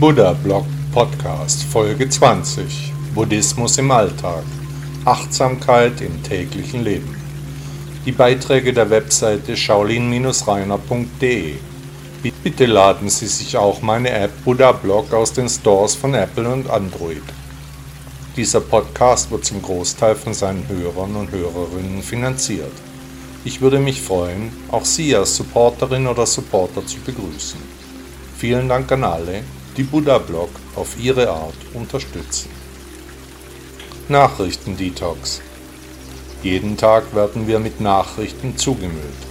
Buddha Blog Podcast Folge 20 Buddhismus im Alltag Achtsamkeit im täglichen Leben Die Beiträge der Webseite shaolin-reiner.de Bitte laden Sie sich auch meine App Buddha Blog aus den Stores von Apple und Android. Dieser Podcast wird zum Großteil von seinen Hörern und Hörerinnen finanziert. Ich würde mich freuen, auch Sie als Supporterin oder Supporter zu begrüßen. Vielen Dank an alle, die Buddha Blog auf ihre Art unterstützen. Nachrichtendetox. Jeden Tag werden wir mit Nachrichten zugemüllt.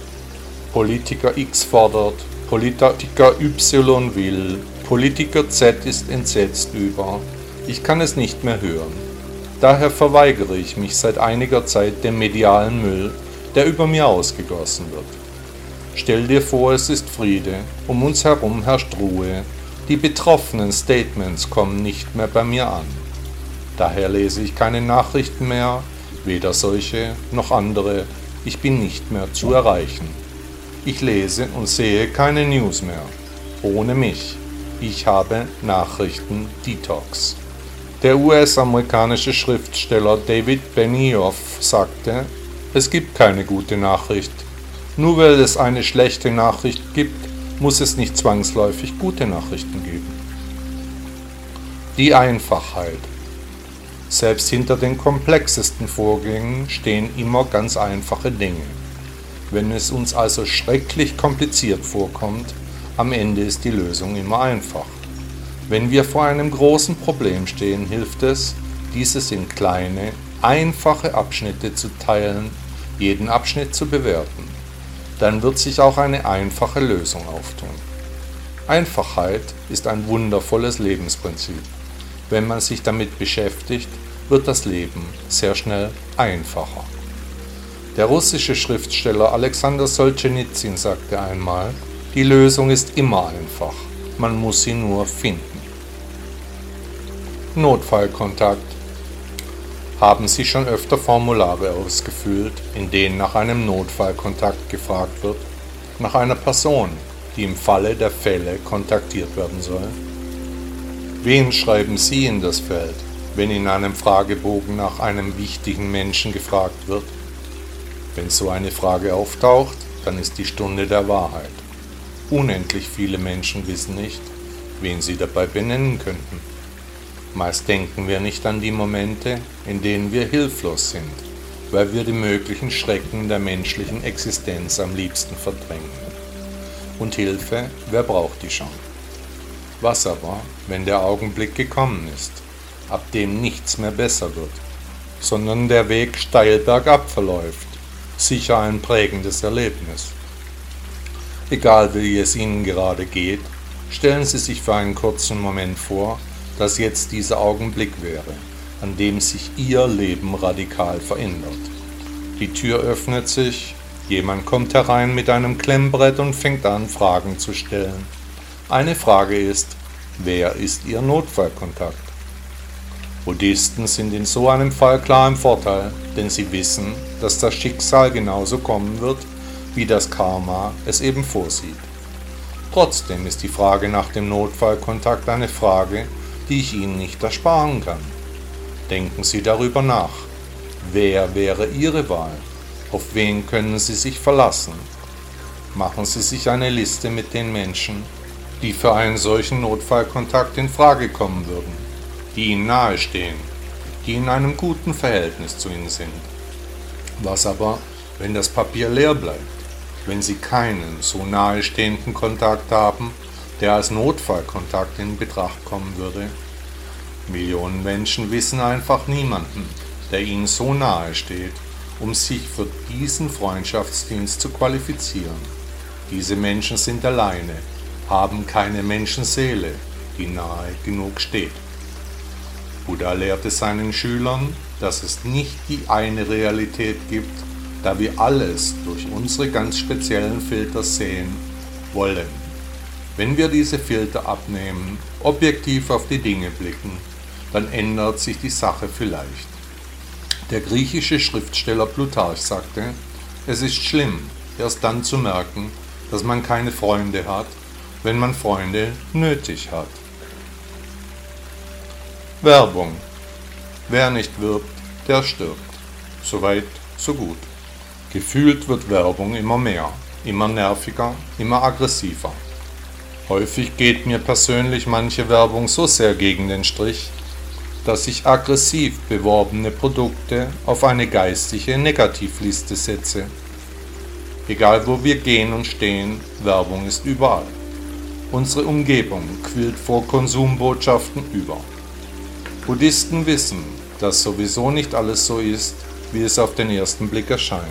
Politiker X fordert, Politiker Y will, Politiker Z ist entsetzt über. Ich kann es nicht mehr hören. Daher verweigere ich mich seit einiger Zeit dem medialen Müll, der über mir ausgegossen wird. Stell dir vor, es ist Friede, um uns herum herrscht Ruhe, die betroffenen Statements kommen nicht mehr bei mir an. Daher lese ich keine Nachrichten mehr, weder solche noch andere, ich bin nicht mehr zu erreichen. Ich lese und sehe keine News mehr. Ohne mich. Ich habe Nachrichten Detox. Der US-amerikanische Schriftsteller David Benioff sagte, es gibt keine gute Nachricht. Nur weil es eine schlechte Nachricht gibt, muss es nicht zwangsläufig gute Nachrichten geben. Die Einfachheit. Selbst hinter den komplexesten Vorgängen stehen immer ganz einfache Dinge. Wenn es uns also schrecklich kompliziert vorkommt, am Ende ist die Lösung immer einfach. Wenn wir vor einem großen Problem stehen, hilft es, dieses in kleine, einfache Abschnitte zu teilen, jeden Abschnitt zu bewerten dann wird sich auch eine einfache Lösung auftun. Einfachheit ist ein wundervolles Lebensprinzip. Wenn man sich damit beschäftigt, wird das Leben sehr schnell einfacher. Der russische Schriftsteller Alexander Solzhenitsyn sagte einmal, die Lösung ist immer einfach, man muss sie nur finden. Notfallkontakt haben Sie schon öfter Formulare ausgefüllt, in denen nach einem Notfallkontakt gefragt wird, nach einer Person, die im Falle der Fälle kontaktiert werden soll? Wen schreiben Sie in das Feld, wenn in einem Fragebogen nach einem wichtigen Menschen gefragt wird? Wenn so eine Frage auftaucht, dann ist die Stunde der Wahrheit. Unendlich viele Menschen wissen nicht, wen sie dabei benennen könnten. Meist denken wir nicht an die Momente, in denen wir hilflos sind, weil wir die möglichen Schrecken der menschlichen Existenz am liebsten verdrängen. Und Hilfe, wer braucht die schon? Was aber, wenn der Augenblick gekommen ist, ab dem nichts mehr besser wird, sondern der Weg steil bergab verläuft, sicher ein prägendes Erlebnis. Egal wie es Ihnen gerade geht, stellen Sie sich für einen kurzen Moment vor, dass jetzt dieser Augenblick wäre, an dem sich ihr Leben radikal verändert. Die Tür öffnet sich, jemand kommt herein mit einem Klemmbrett und fängt an, Fragen zu stellen. Eine Frage ist, wer ist ihr Notfallkontakt? Buddhisten sind in so einem Fall klar im Vorteil, denn sie wissen, dass das Schicksal genauso kommen wird, wie das Karma es eben vorsieht. Trotzdem ist die Frage nach dem Notfallkontakt eine Frage, die ich Ihnen nicht ersparen kann. Denken Sie darüber nach. Wer wäre Ihre Wahl? Auf wen können Sie sich verlassen? Machen Sie sich eine Liste mit den Menschen, die für einen solchen Notfallkontakt in Frage kommen würden, die Ihnen nahestehen, die in einem guten Verhältnis zu Ihnen sind. Was aber, wenn das Papier leer bleibt, wenn Sie keinen so nahestehenden Kontakt haben, der als Notfallkontakt in Betracht kommen würde. Millionen Menschen wissen einfach niemanden, der ihnen so nahe steht, um sich für diesen Freundschaftsdienst zu qualifizieren. Diese Menschen sind alleine, haben keine Menschenseele, die nahe genug steht. Buddha lehrte seinen Schülern, dass es nicht die eine Realität gibt, da wir alles durch unsere ganz speziellen Filter sehen wollen. Wenn wir diese Filter abnehmen, objektiv auf die Dinge blicken, dann ändert sich die Sache vielleicht. Der griechische Schriftsteller Plutarch sagte, es ist schlimm, erst dann zu merken, dass man keine Freunde hat, wenn man Freunde nötig hat. Werbung. Wer nicht wirbt, der stirbt. Soweit, so gut. Gefühlt wird Werbung immer mehr, immer nerviger, immer aggressiver. Häufig geht mir persönlich manche Werbung so sehr gegen den Strich, dass ich aggressiv beworbene Produkte auf eine geistige Negativliste setze. Egal wo wir gehen und stehen, Werbung ist überall. Unsere Umgebung quillt vor Konsumbotschaften über. Buddhisten wissen, dass sowieso nicht alles so ist, wie es auf den ersten Blick erscheint.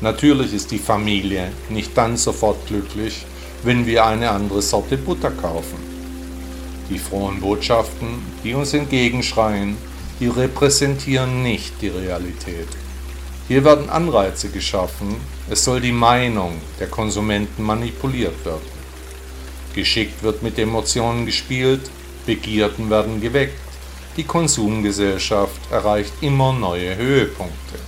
Natürlich ist die Familie nicht dann sofort glücklich, wenn wir eine andere Sorte Butter kaufen. Die frohen Botschaften, die uns entgegenschreien, die repräsentieren nicht die Realität. Hier werden Anreize geschaffen, es soll die Meinung der Konsumenten manipuliert werden. Geschickt wird mit Emotionen gespielt, Begierden werden geweckt, die Konsumgesellschaft erreicht immer neue Höhepunkte.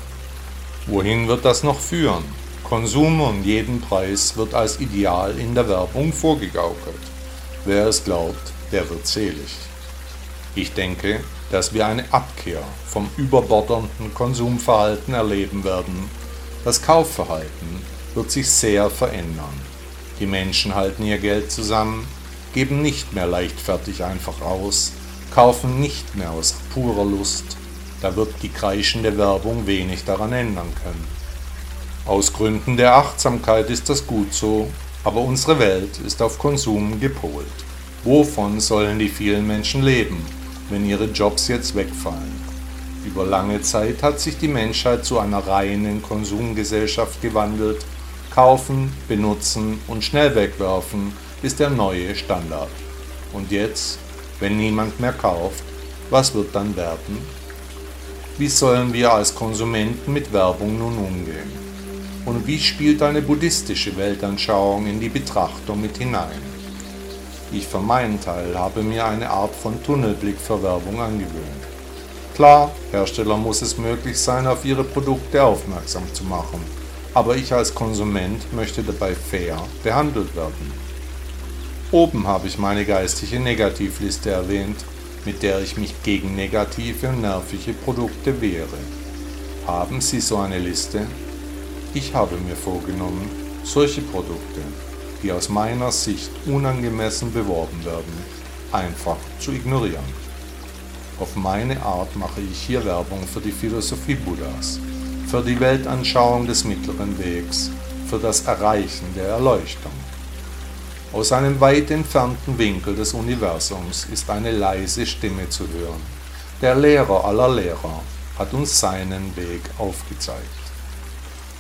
Wohin wird das noch führen? Konsum um jeden Preis wird als Ideal in der Werbung vorgegaukelt. Wer es glaubt, der wird selig. Ich denke, dass wir eine Abkehr vom überbordernden Konsumverhalten erleben werden. Das Kaufverhalten wird sich sehr verändern. Die Menschen halten ihr Geld zusammen, geben nicht mehr leichtfertig einfach aus, kaufen nicht mehr aus purer Lust, da wird die kreischende Werbung wenig daran ändern können. Aus Gründen der Achtsamkeit ist das gut so, aber unsere Welt ist auf Konsum gepolt. Wovon sollen die vielen Menschen leben, wenn ihre Jobs jetzt wegfallen? Über lange Zeit hat sich die Menschheit zu einer reinen Konsumgesellschaft gewandelt. Kaufen, benutzen und schnell wegwerfen ist der neue Standard. Und jetzt, wenn niemand mehr kauft, was wird dann werden? Wie sollen wir als Konsumenten mit Werbung nun umgehen? Und wie spielt eine buddhistische Weltanschauung in die Betrachtung mit hinein? Ich für meinen Teil habe mir eine Art von Tunnelblick für Werbung angewöhnt. Klar, Hersteller muss es möglich sein, auf ihre Produkte aufmerksam zu machen, aber ich als Konsument möchte dabei fair behandelt werden. Oben habe ich meine geistige Negativliste erwähnt, mit der ich mich gegen negative und nervige Produkte wehre. Haben Sie so eine Liste? Ich habe mir vorgenommen, solche Produkte, die aus meiner Sicht unangemessen beworben werden, einfach zu ignorieren. Auf meine Art mache ich hier Werbung für die Philosophie Buddhas, für die Weltanschauung des mittleren Wegs, für das Erreichen der Erleuchtung. Aus einem weit entfernten Winkel des Universums ist eine leise Stimme zu hören. Der Lehrer aller Lehrer hat uns seinen Weg aufgezeigt.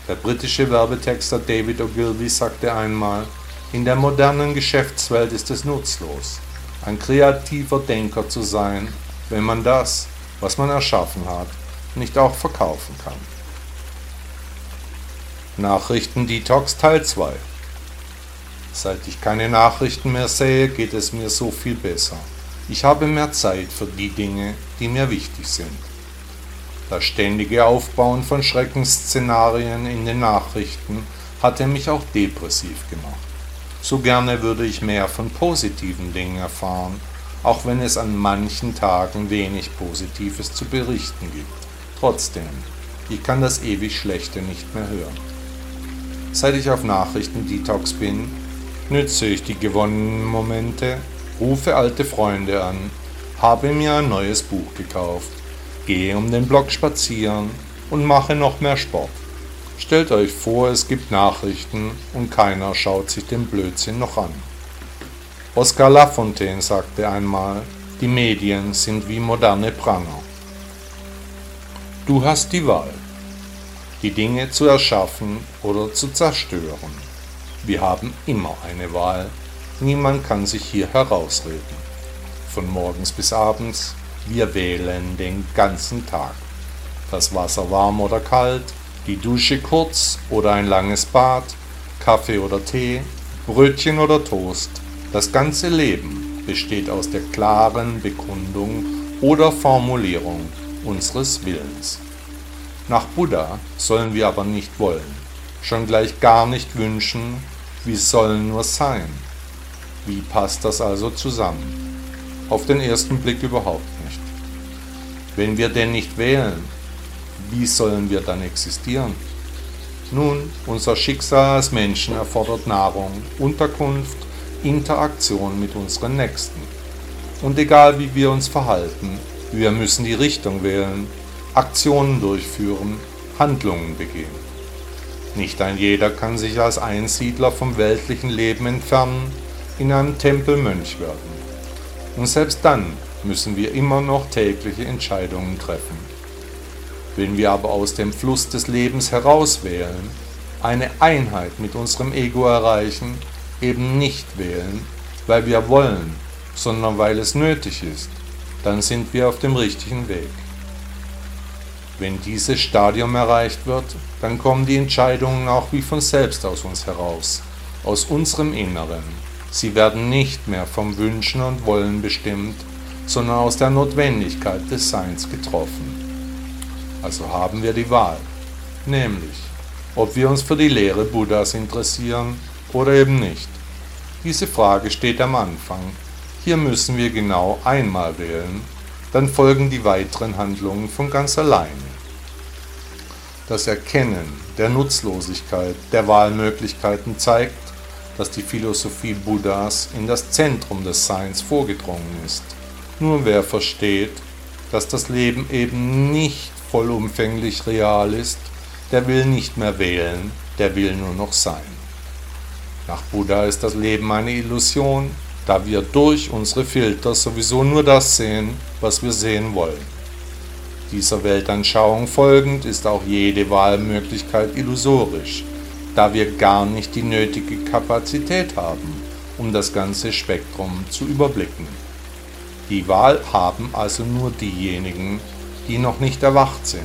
Der britische Werbetexter David Ogilvy sagte einmal, in der modernen Geschäftswelt ist es nutzlos, ein kreativer Denker zu sein, wenn man das, was man erschaffen hat, nicht auch verkaufen kann. Nachrichten Detox Teil 2 Seit ich keine Nachrichten mehr sehe, geht es mir so viel besser. Ich habe mehr Zeit für die Dinge, die mir wichtig sind. Das ständige Aufbauen von Schreckensszenarien in den Nachrichten hatte mich auch depressiv gemacht. So gerne würde ich mehr von positiven Dingen erfahren, auch wenn es an manchen Tagen wenig Positives zu berichten gibt. Trotzdem, ich kann das ewig Schlechte nicht mehr hören. Seit ich auf Nachrichten-Detox bin, nütze ich die gewonnenen Momente, rufe alte Freunde an, habe mir ein neues Buch gekauft, gehe um den Block spazieren und mache noch mehr Sport. Stellt euch vor, es gibt Nachrichten und keiner schaut sich den Blödsinn noch an. Oscar Lafontaine sagte einmal, die Medien sind wie moderne Pranger. Du hast die Wahl, die Dinge zu erschaffen oder zu zerstören. Wir haben immer eine Wahl. Niemand kann sich hier herausreden. Von morgens bis abends, wir wählen den ganzen Tag. Das Wasser warm oder kalt, die Dusche kurz oder ein langes Bad, Kaffee oder Tee, Brötchen oder Toast. Das ganze Leben besteht aus der klaren Bekundung oder Formulierung unseres Willens. Nach Buddha sollen wir aber nicht wollen, schon gleich gar nicht wünschen, wie sollen nur sein. Wie passt das also zusammen? Auf den ersten Blick überhaupt. Wenn wir denn nicht wählen, wie sollen wir dann existieren? Nun, unser Schicksal als Menschen erfordert Nahrung, Unterkunft, Interaktion mit unseren Nächsten. Und egal wie wir uns verhalten, wir müssen die Richtung wählen, Aktionen durchführen, Handlungen begehen. Nicht ein jeder kann sich als Einsiedler vom weltlichen Leben entfernen, in einem Tempel Mönch werden. Und selbst dann müssen wir immer noch tägliche Entscheidungen treffen. Wenn wir aber aus dem Fluss des Lebens herauswählen, eine Einheit mit unserem Ego erreichen, eben nicht wählen, weil wir wollen, sondern weil es nötig ist, dann sind wir auf dem richtigen Weg. Wenn dieses Stadium erreicht wird, dann kommen die Entscheidungen auch wie von selbst aus uns heraus, aus unserem Inneren. Sie werden nicht mehr vom Wünschen und Wollen bestimmt, sondern aus der Notwendigkeit des Seins getroffen. Also haben wir die Wahl, nämlich ob wir uns für die Lehre Buddhas interessieren oder eben nicht. Diese Frage steht am Anfang. Hier müssen wir genau einmal wählen dann folgen die weiteren Handlungen von ganz alleine. Das Erkennen der Nutzlosigkeit der Wahlmöglichkeiten zeigt, dass die Philosophie Buddhas in das Zentrum des Seins vorgedrungen ist. Nur wer versteht, dass das Leben eben nicht vollumfänglich real ist, der will nicht mehr wählen, der will nur noch sein. Nach Buddha ist das Leben eine Illusion, da wir durch unsere Filter sowieso nur das sehen, was wir sehen wollen. Dieser Weltanschauung folgend ist auch jede Wahlmöglichkeit illusorisch, da wir gar nicht die nötige Kapazität haben, um das ganze Spektrum zu überblicken. Die Wahl haben also nur diejenigen, die noch nicht erwacht sind,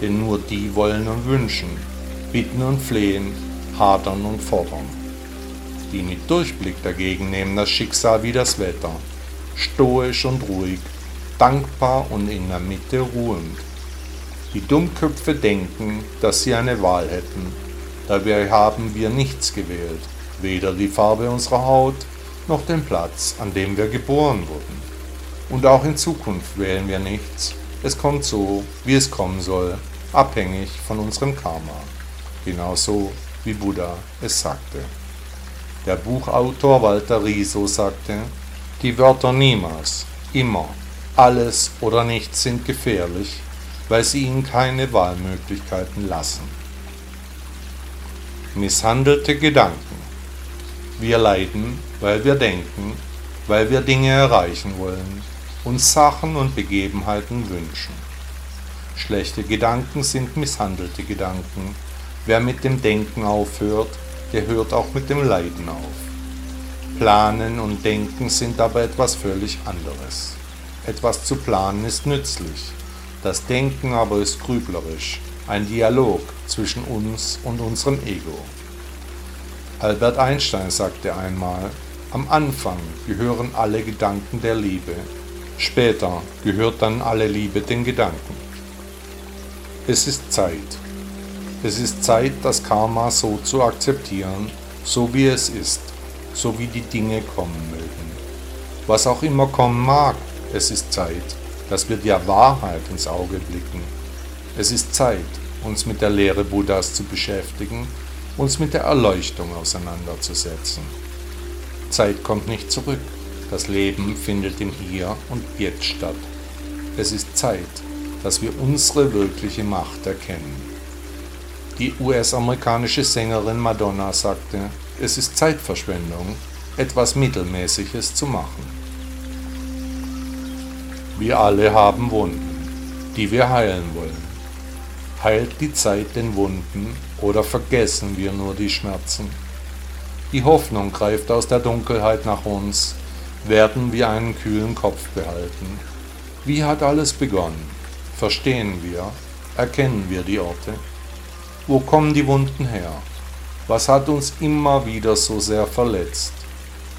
denn nur die wollen und wünschen, bitten und flehen, hadern und fordern. Die mit Durchblick dagegen nehmen das Schicksal wie das Wetter, stoisch und ruhig, dankbar und in der Mitte ruhend. Die Dummköpfe denken, dass sie eine Wahl hätten. Dabei haben wir nichts gewählt, weder die Farbe unserer Haut noch den Platz, an dem wir geboren wurden. Und auch in Zukunft wählen wir nichts. Es kommt so, wie es kommen soll, abhängig von unserem Karma. Genauso wie Buddha es sagte. Der Buchautor Walter Riso sagte, die Wörter niemals, immer, alles oder nichts sind gefährlich, weil sie ihnen keine Wahlmöglichkeiten lassen. Misshandelte Gedanken. Wir leiden, weil wir denken, weil wir Dinge erreichen wollen, uns Sachen und Begebenheiten wünschen. Schlechte Gedanken sind misshandelte Gedanken. Wer mit dem Denken aufhört, der hört auch mit dem Leiden auf. Planen und Denken sind aber etwas völlig anderes. Etwas zu planen ist nützlich, das Denken aber ist grüblerisch, ein Dialog zwischen uns und unserem Ego. Albert Einstein sagte einmal, am Anfang gehören alle Gedanken der Liebe, später gehört dann alle Liebe den Gedanken. Es ist Zeit, es ist Zeit, das Karma so zu akzeptieren, so wie es ist, so wie die Dinge kommen mögen. Was auch immer kommen mag, es ist Zeit, dass wir der Wahrheit ins Auge blicken. Es ist Zeit, uns mit der Lehre Buddhas zu beschäftigen, uns mit der Erleuchtung auseinanderzusetzen. Zeit kommt nicht zurück. Das Leben findet im Hier und Jetzt statt. Es ist Zeit, dass wir unsere wirkliche Macht erkennen. Die US-amerikanische Sängerin Madonna sagte, es ist Zeitverschwendung, etwas Mittelmäßiges zu machen. Wir alle haben Wunden, die wir heilen wollen. Heilt die Zeit den Wunden oder vergessen wir nur die Schmerzen? Die Hoffnung greift aus der Dunkelheit nach uns, werden wir einen kühlen Kopf behalten. Wie hat alles begonnen? Verstehen wir, erkennen wir die Orte? Wo kommen die Wunden her? Was hat uns immer wieder so sehr verletzt?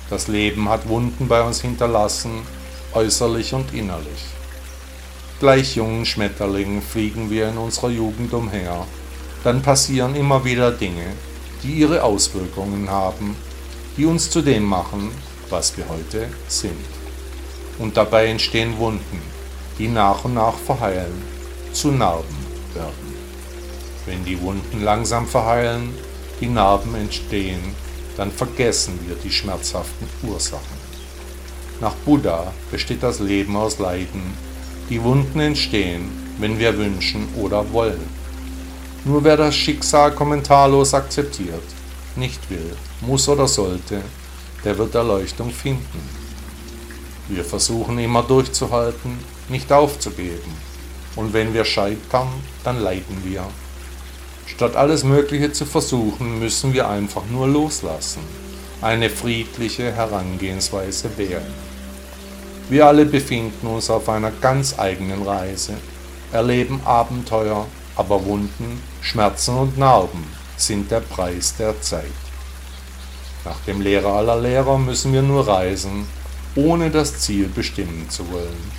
Das Leben hat Wunden bei uns hinterlassen, äußerlich und innerlich. Gleich jungen Schmetterlingen fliegen wir in unserer Jugend umher, dann passieren immer wieder Dinge, die ihre Auswirkungen haben, die uns zu dem machen, was wir heute sind. Und dabei entstehen Wunden, die nach und nach verheilen, zu Narben werden. Wenn die Wunden langsam verheilen, die Narben entstehen, dann vergessen wir die schmerzhaften Ursachen. Nach Buddha besteht das Leben aus Leiden. Die Wunden entstehen, wenn wir wünschen oder wollen. Nur wer das Schicksal kommentarlos akzeptiert, nicht will, muss oder sollte, der wird Erleuchtung finden. Wir versuchen immer durchzuhalten, nicht aufzugeben. Und wenn wir scheitern, dann leiden wir. Statt alles Mögliche zu versuchen, müssen wir einfach nur loslassen, eine friedliche Herangehensweise wählen. Wir alle befinden uns auf einer ganz eigenen Reise, erleben Abenteuer, aber Wunden, Schmerzen und Narben sind der Preis der Zeit. Nach dem Lehrer aller Lehrer müssen wir nur reisen, ohne das Ziel bestimmen zu wollen.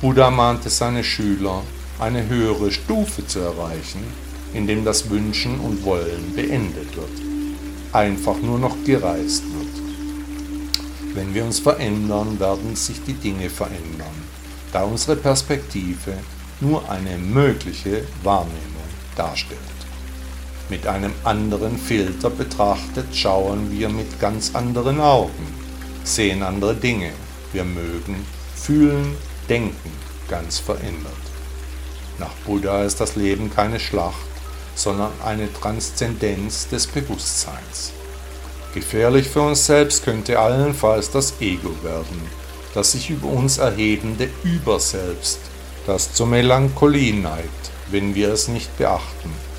Buddha mahnte seine Schüler, eine höhere Stufe zu erreichen, indem das Wünschen und Wollen beendet wird, einfach nur noch gereist wird. Wenn wir uns verändern, werden sich die Dinge verändern, da unsere Perspektive nur eine mögliche Wahrnehmung darstellt. Mit einem anderen Filter betrachtet schauen wir mit ganz anderen Augen, sehen andere Dinge, wir mögen, fühlen, denken ganz verändert. Nach Buddha ist das Leben keine Schlacht, sondern eine Transzendenz des Bewusstseins. Gefährlich für uns selbst könnte allenfalls das Ego werden, das sich über uns erhebende Überselbst, das zur Melancholie neigt, wenn wir es nicht beachten.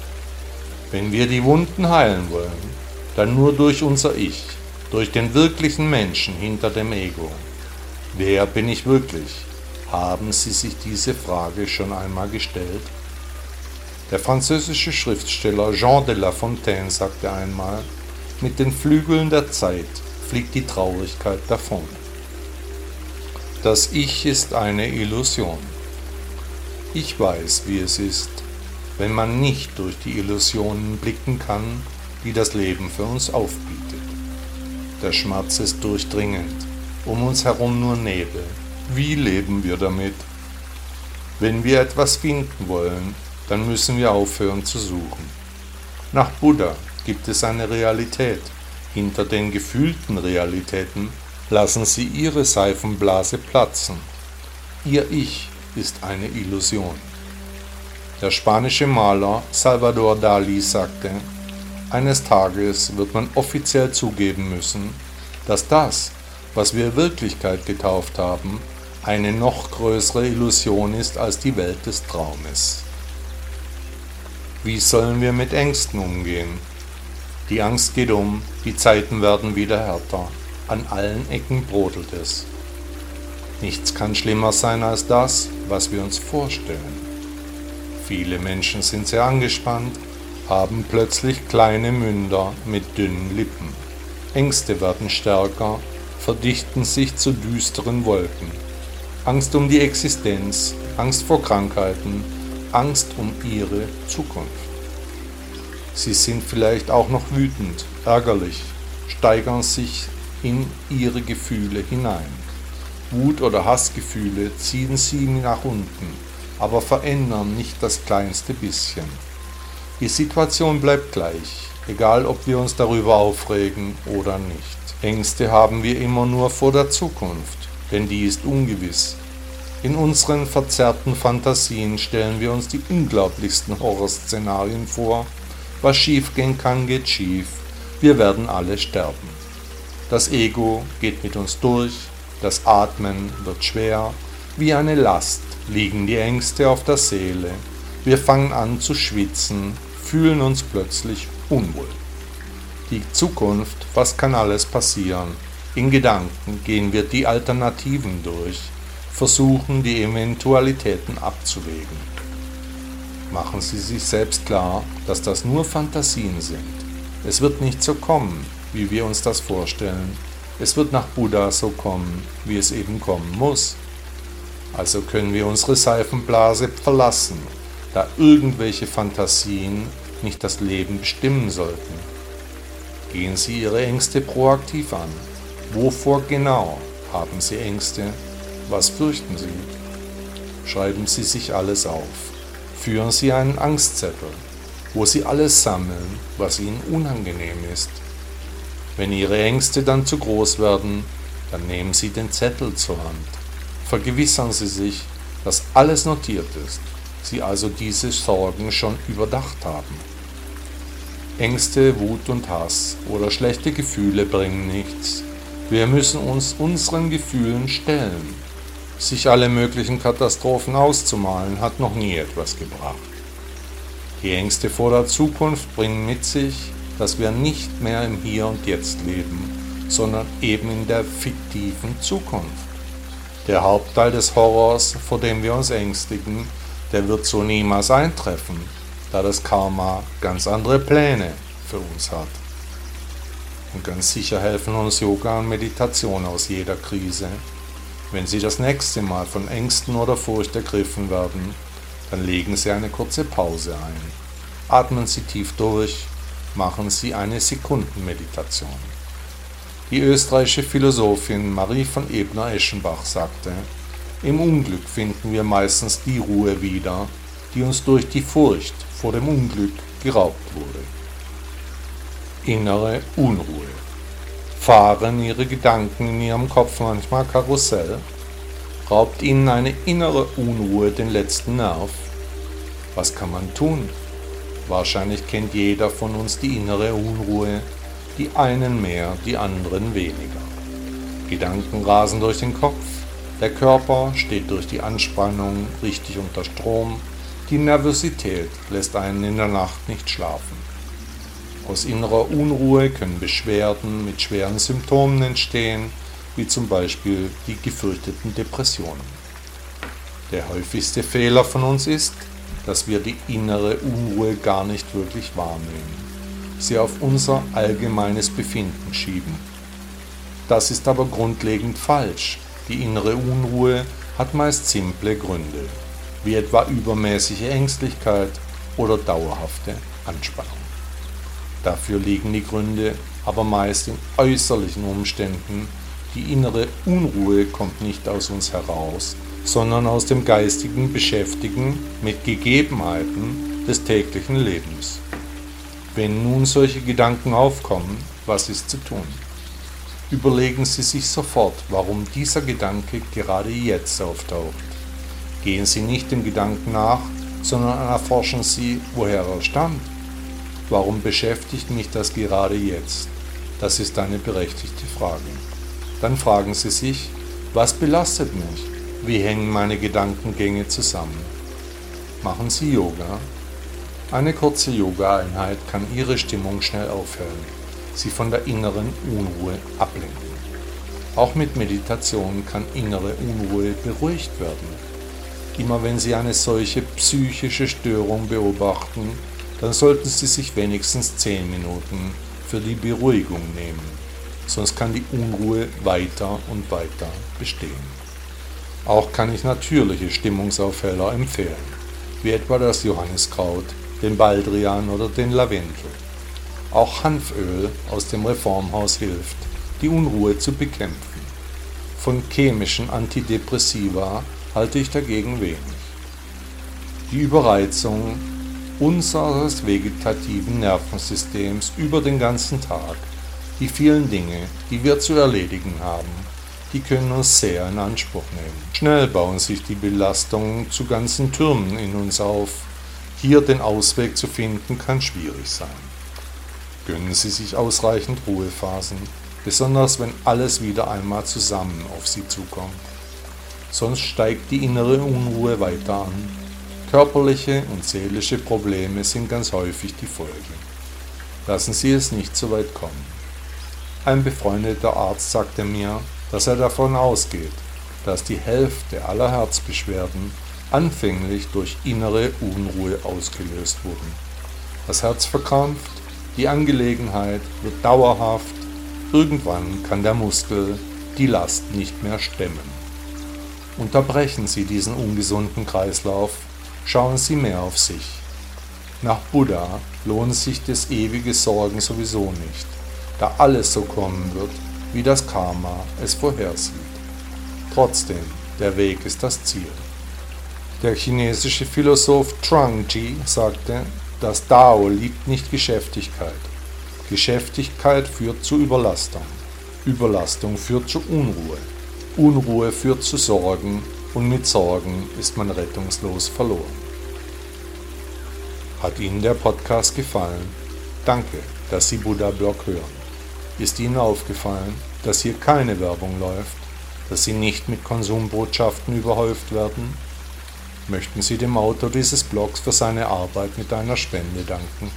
Wenn wir die Wunden heilen wollen, dann nur durch unser Ich, durch den wirklichen Menschen hinter dem Ego. Wer bin ich wirklich? Haben Sie sich diese Frage schon einmal gestellt? Der französische Schriftsteller Jean de La Fontaine sagte einmal, mit den Flügeln der Zeit fliegt die Traurigkeit davon. Das Ich ist eine Illusion. Ich weiß, wie es ist, wenn man nicht durch die Illusionen blicken kann, die das Leben für uns aufbietet. Der Schmerz ist durchdringend, um uns herum nur Nebel. Wie leben wir damit? Wenn wir etwas finden wollen, dann müssen wir aufhören zu suchen. Nach Buddha gibt es eine Realität. Hinter den gefühlten Realitäten lassen Sie Ihre Seifenblase platzen. Ihr Ich ist eine Illusion. Der spanische Maler Salvador Dali sagte, eines Tages wird man offiziell zugeben müssen, dass das, was wir Wirklichkeit getauft haben, eine noch größere Illusion ist als die Welt des Traumes. Wie sollen wir mit Ängsten umgehen? Die Angst geht um, die Zeiten werden wieder härter. An allen Ecken brodelt es. Nichts kann schlimmer sein als das, was wir uns vorstellen. Viele Menschen sind sehr angespannt, haben plötzlich kleine Münder mit dünnen Lippen. Ängste werden stärker, verdichten sich zu düsteren Wolken. Angst um die Existenz, Angst vor Krankheiten, Angst um ihre Zukunft. Sie sind vielleicht auch noch wütend, ärgerlich, steigern sich in ihre Gefühle hinein. Wut- oder Hassgefühle ziehen sie nach unten, aber verändern nicht das kleinste bisschen. Die Situation bleibt gleich, egal ob wir uns darüber aufregen oder nicht. Ängste haben wir immer nur vor der Zukunft, denn die ist ungewiss in unseren verzerrten Fantasien stellen wir uns die unglaublichsten Horrorszenarien vor. Was schiefgehen kann, geht schief. Wir werden alle sterben. Das Ego geht mit uns durch, das Atmen wird schwer, wie eine Last liegen die Ängste auf der Seele. Wir fangen an zu schwitzen, fühlen uns plötzlich unwohl. Die Zukunft, was kann alles passieren? In Gedanken gehen wir die Alternativen durch versuchen, die Eventualitäten abzuwägen. Machen Sie sich selbst klar, dass das nur Fantasien sind. Es wird nicht so kommen, wie wir uns das vorstellen. Es wird nach Buddha so kommen, wie es eben kommen muss. Also können wir unsere Seifenblase verlassen, da irgendwelche Fantasien nicht das Leben bestimmen sollten. Gehen Sie Ihre Ängste proaktiv an. Wovor genau haben Sie Ängste? Was fürchten Sie? Schreiben Sie sich alles auf. Führen Sie einen Angstzettel, wo Sie alles sammeln, was Ihnen unangenehm ist. Wenn Ihre Ängste dann zu groß werden, dann nehmen Sie den Zettel zur Hand. Vergewissern Sie sich, dass alles notiert ist, Sie also diese Sorgen schon überdacht haben. Ängste, Wut und Hass oder schlechte Gefühle bringen nichts. Wir müssen uns unseren Gefühlen stellen. Sich alle möglichen Katastrophen auszumalen, hat noch nie etwas gebracht. Die Ängste vor der Zukunft bringen mit sich, dass wir nicht mehr im Hier und Jetzt leben, sondern eben in der fiktiven Zukunft. Der Hauptteil des Horrors, vor dem wir uns ängstigen, der wird so niemals eintreffen, da das Karma ganz andere Pläne für uns hat. Und ganz sicher helfen uns Yoga und Meditation aus jeder Krise. Wenn Sie das nächste Mal von Ängsten oder Furcht ergriffen werden, dann legen Sie eine kurze Pause ein. Atmen Sie tief durch, machen Sie eine Sekundenmeditation. Die österreichische Philosophin Marie von Ebner-Eschenbach sagte, im Unglück finden wir meistens die Ruhe wieder, die uns durch die Furcht vor dem Unglück geraubt wurde. Innere Unruhe fahren ihre Gedanken in ihrem Kopf manchmal Karussell? Raubt ihnen eine innere Unruhe den letzten Nerv? Was kann man tun? Wahrscheinlich kennt jeder von uns die innere Unruhe, die einen mehr, die anderen weniger. Gedanken rasen durch den Kopf, der Körper steht durch die Anspannung richtig unter Strom, die Nervosität lässt einen in der Nacht nicht schlafen. Aus innerer Unruhe können Beschwerden mit schweren Symptomen entstehen, wie zum Beispiel die gefürchteten Depressionen. Der häufigste Fehler von uns ist, dass wir die innere Unruhe gar nicht wirklich wahrnehmen, sie auf unser allgemeines Befinden schieben. Das ist aber grundlegend falsch. Die innere Unruhe hat meist simple Gründe, wie etwa übermäßige Ängstlichkeit oder dauerhafte Anspannung. Dafür liegen die Gründe aber meist in äußerlichen Umständen. Die innere Unruhe kommt nicht aus uns heraus, sondern aus dem geistigen Beschäftigen mit Gegebenheiten des täglichen Lebens. Wenn nun solche Gedanken aufkommen, was ist zu tun? Überlegen Sie sich sofort, warum dieser Gedanke gerade jetzt auftaucht. Gehen Sie nicht dem Gedanken nach, sondern erforschen Sie, woher er stammt. Warum beschäftigt mich das gerade jetzt? Das ist eine berechtigte Frage. Dann fragen Sie sich, was belastet mich? Wie hängen meine Gedankengänge zusammen? Machen Sie Yoga. Eine kurze Yoga-Einheit kann Ihre Stimmung schnell aufhellen, Sie von der inneren Unruhe ablenken. Auch mit Meditation kann innere Unruhe beruhigt werden. Immer wenn Sie eine solche psychische Störung beobachten, dann sollten Sie sich wenigstens 10 Minuten für die Beruhigung nehmen, sonst kann die Unruhe weiter und weiter bestehen. Auch kann ich natürliche Stimmungsaufheller empfehlen, wie etwa das Johanniskraut, den Baldrian oder den Lavendel. Auch Hanföl aus dem Reformhaus hilft, die Unruhe zu bekämpfen. Von chemischen Antidepressiva halte ich dagegen wenig. Die Überreizung unseres vegetativen Nervensystems über den ganzen Tag. Die vielen Dinge, die wir zu erledigen haben, die können uns sehr in Anspruch nehmen. Schnell bauen sich die Belastungen zu ganzen Türmen in uns auf. Hier den Ausweg zu finden, kann schwierig sein. Gönnen Sie sich ausreichend Ruhephasen, besonders wenn alles wieder einmal zusammen auf Sie zukommt. Sonst steigt die innere Unruhe weiter an Körperliche und seelische Probleme sind ganz häufig die Folge. Lassen Sie es nicht so weit kommen. Ein befreundeter Arzt sagte mir, dass er davon ausgeht, dass die Hälfte aller Herzbeschwerden anfänglich durch innere Unruhe ausgelöst wurden. Das Herz verkrampft, die Angelegenheit wird dauerhaft, irgendwann kann der Muskel die Last nicht mehr stemmen. Unterbrechen Sie diesen ungesunden Kreislauf Schauen Sie mehr auf sich. Nach Buddha lohnt sich das ewige Sorgen sowieso nicht, da alles so kommen wird, wie das Karma es vorhersieht. Trotzdem, der Weg ist das Ziel. Der chinesische Philosoph Zhuangzi sagte, das Dao liebt nicht Geschäftigkeit. Geschäftigkeit führt zu Überlastung. Überlastung führt zu Unruhe. Unruhe führt zu Sorgen und mit Sorgen ist man rettungslos verloren. Hat Ihnen der Podcast gefallen? Danke, dass Sie Buddha Blog hören. Ist Ihnen aufgefallen, dass hier keine Werbung läuft, dass Sie nicht mit Konsumbotschaften überhäuft werden? Möchten Sie dem Autor dieses Blogs für seine Arbeit mit einer Spende danken?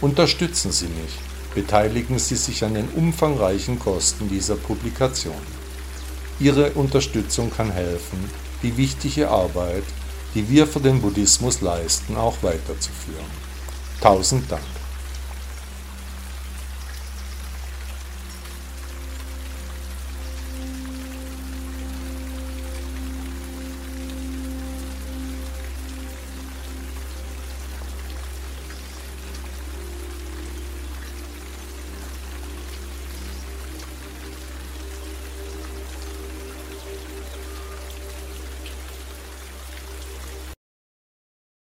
Unterstützen Sie mich, beteiligen Sie sich an den umfangreichen Kosten dieser Publikation. Ihre Unterstützung kann helfen, die wichtige Arbeit die wir für den Buddhismus leisten, auch weiterzuführen. Tausend Dank.